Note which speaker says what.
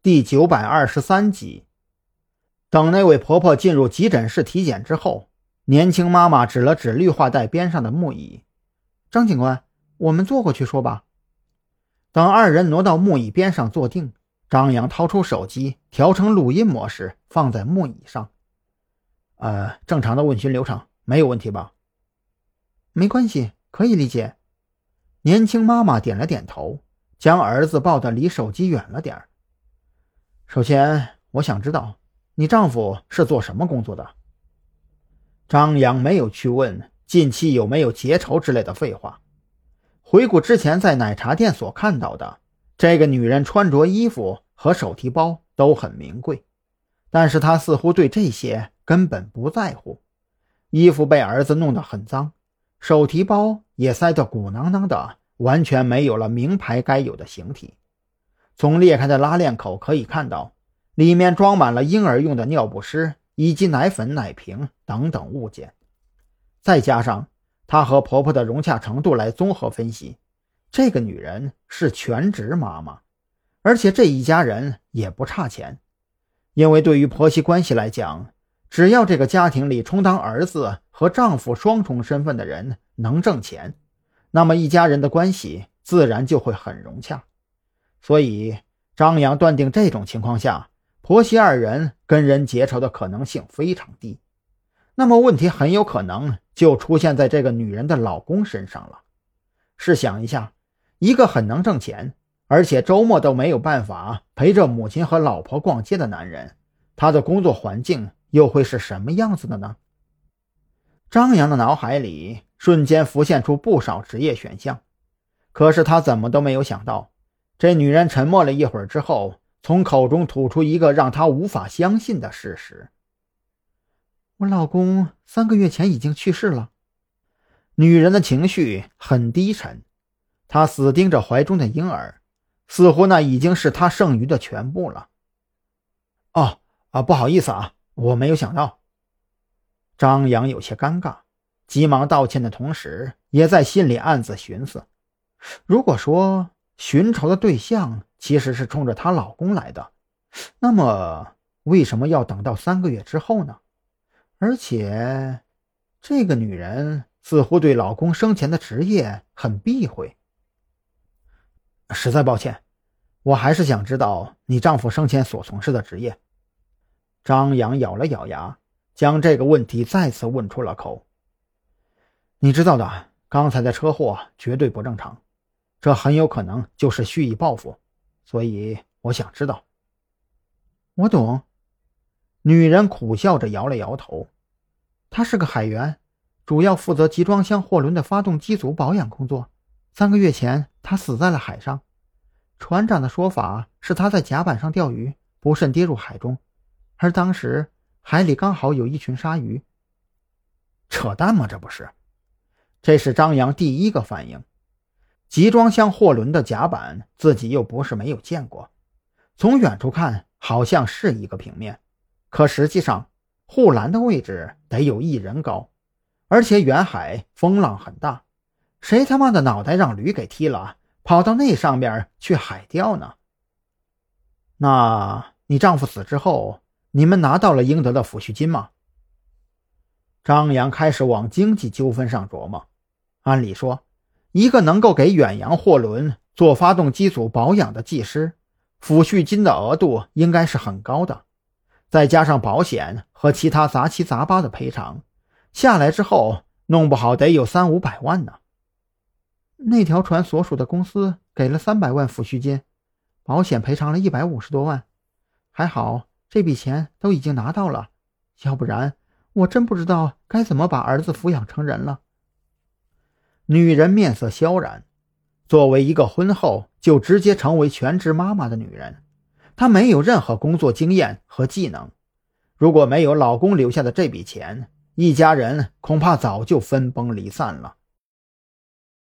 Speaker 1: 第九百二十三集。等那位婆婆进入急诊室体检之后，年轻妈妈指了指绿化带边上的木椅：“
Speaker 2: 张警官，我们坐过去说吧。”
Speaker 1: 等二人挪到木椅边上坐定，张扬掏出手机，调成录音模式，放在木椅上。呃，正常的问询流程，没有问题吧？
Speaker 2: 没关系，可以理解。
Speaker 1: 年轻妈妈点了点头，将儿子抱得离手机远了点首先，我想知道你丈夫是做什么工作的。张扬没有去问近期有没有结仇之类的废话。回顾之前在奶茶店所看到的，这个女人穿着衣服和手提包都很名贵，但是她似乎对这些根本不在乎。衣服被儿子弄得很脏，手提包也塞得鼓囊囊的，完全没有了名牌该有的形体。从裂开的拉链口可以看到，里面装满了婴儿用的尿不湿以及奶粉、奶瓶等等物件，再加上。她和婆婆的融洽程度来综合分析，这个女人是全职妈妈，而且这一家人也不差钱，因为对于婆媳关系来讲，只要这个家庭里充当儿子和丈夫双重身份的人能挣钱，那么一家人的关系自然就会很融洽。所以张扬断定，这种情况下，婆媳二人跟人结仇的可能性非常低。那么问题很有可能就出现在这个女人的老公身上了。试想一下，一个很能挣钱，而且周末都没有办法陪着母亲和老婆逛街的男人，他的工作环境又会是什么样子的呢？张扬的脑海里瞬间浮现出不少职业选项，可是他怎么都没有想到，这女人沉默了一会儿之后，从口中吐出一个让她无法相信的事实。
Speaker 2: 我老公三个月前已经去世了。
Speaker 1: 女人的情绪很低沉，她死盯着怀中的婴儿，似乎那已经是她剩余的全部了。哦啊，不好意思啊，我没有想到。张扬有些尴尬，急忙道歉的同时，也在心里暗自寻思：如果说寻仇的对象其实是冲着她老公来的，那么为什么要等到三个月之后呢？而且，这个女人似乎对老公生前的职业很避讳。实在抱歉，我还是想知道你丈夫生前所从事的职业。张扬咬了咬牙，将这个问题再次问出了口。你知道的，刚才的车祸绝对不正常，这很有可能就是蓄意报复，所以我想知道。
Speaker 2: 我懂。
Speaker 1: 女人苦笑着摇了摇头，
Speaker 2: 他是个海员，主要负责集装箱货轮的发动机组保养工作。三个月前，他死在了海上。船长的说法是他在甲板上钓鱼，不慎跌入海中，而当时海里刚好有一群鲨鱼。
Speaker 1: 扯淡吗？这不是？这是张扬第一个反应。集装箱货轮的甲板，自己又不是没有见过，从远处看，好像是一个平面。可实际上，护栏的位置得有一人高，而且远海风浪很大，谁他妈的脑袋让驴给踢了，跑到那上面去海钓呢？那你丈夫死之后，你们拿到了应得的抚恤金吗？张扬开始往经济纠纷上琢磨。按理说，一个能够给远洋货轮做发动机组保养的技师，抚恤金的额度应该是很高的。再加上保险和其他杂七杂八的赔偿，下来之后弄不好得有三五百万呢。
Speaker 2: 那条船所属的公司给了三百万抚恤金，保险赔偿了一百五十多万，还好这笔钱都已经拿到了，要不然我真不知道该怎么把儿子抚养成人了。
Speaker 1: 女人面色萧然，作为一个婚后就直接成为全职妈妈的女人。她没有任何工作经验和技能，如果没有老公留下的这笔钱，一家人恐怕早就分崩离散了。